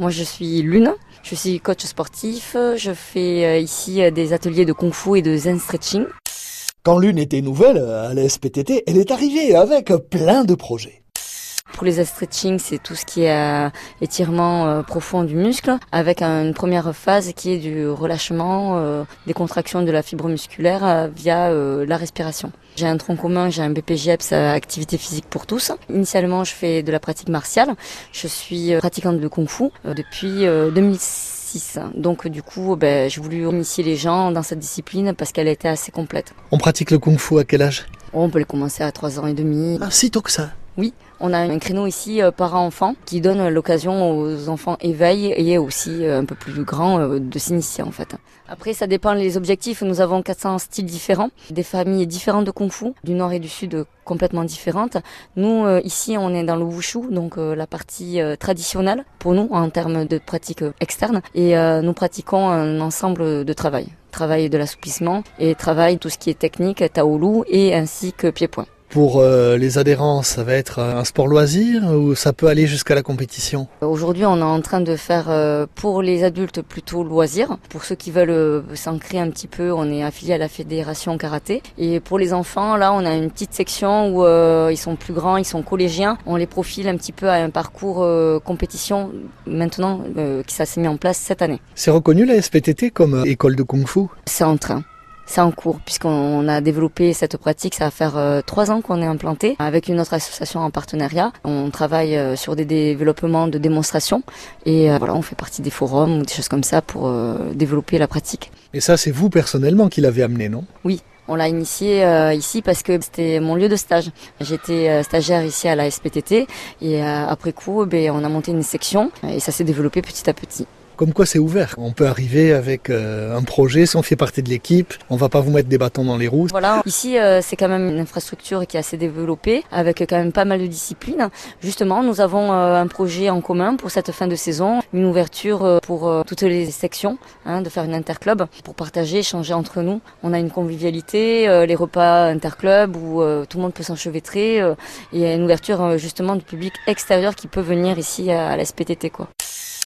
Moi, je suis Lune. Je suis coach sportif. Je fais euh, ici euh, des ateliers de kung fu et de zen stretching. Quand Lune était nouvelle à la SPTT, elle est arrivée avec plein de projets. Pour les stretching, c'est tout ce qui est euh, étirement euh, profond du muscle, avec une première phase qui est du relâchement euh, des contractions de la fibre musculaire via la respiration. J'ai un tronc commun, j'ai un BPGEPS, activité physique pour tous. Initialement, je fais de la pratique martiale. Je suis pratiquante de Kung Fu depuis 2006. Donc du coup, ben, j'ai voulu initier les gens dans cette discipline parce qu'elle était assez complète. On pratique le kung fu à quel âge? On peut le commencer à 3 ans et demi. Ah, si tôt que ça Oui, on a un créneau ici euh, parents-enfants qui donne l'occasion aux enfants éveil et aussi euh, un peu plus grands euh, de s'initier en fait. Après, ça dépend des objectifs. Nous avons 400 styles différents, des familles différentes de Kung Fu, du nord et du sud complètement différentes. Nous, ici, on est dans le Wushu, donc la partie traditionnelle pour nous en termes de pratique externe. Et nous pratiquons un ensemble de travail. Travail de l'assouplissement et travail tout ce qui est technique, taolu et ainsi que pied-point. Pour euh, les adhérents, ça va être un sport loisir ou ça peut aller jusqu'à la compétition? Aujourd'hui, on est en train de faire euh, pour les adultes plutôt loisir. Pour ceux qui veulent euh, s'ancrer un petit peu, on est affilié à la fédération karaté. Et pour les enfants, là, on a une petite section où ils sont plus grands, ils sont collégiens. On les profile un petit peu à un parcours compétition maintenant qui ça s'est mis en place cette année. C'est reconnu la SPTT comme école de kung-fu? C'est en train. C'est en cours puisqu'on a développé cette pratique. Ça va faire euh, trois ans qu'on est implanté avec une autre association en partenariat. On travaille euh, sur des développements de démonstration et euh, voilà, on fait partie des forums ou des choses comme ça pour développer la pratique. Et ça, c'est vous personnellement qui l'avez amené, non? Oui, on l'a initié ici parce que c'était mon lieu de stage. J'étais stagiaire ici à la SPTT et après coup, ben, on a monté une section et ça s'est développé petit à petit. Comme quoi c'est ouvert. On peut arriver avec euh, un projet, si on fait partie de l'équipe, on va pas vous mettre des bâtons dans les roues. Voilà, ici euh, c'est quand même une infrastructure qui est assez développée, avec quand même pas mal de disciplines. Justement, nous avons euh, un projet en commun pour cette fin de saison, une ouverture pour toutes les sections, hein, de faire une interclub pour partager, échanger entre nous. On a une convivialité, les repas interclub où tout le monde peut s'enchevêtrer et une ouverture justement du public extérieur qui peut venir ici à, à la SPTT quoi.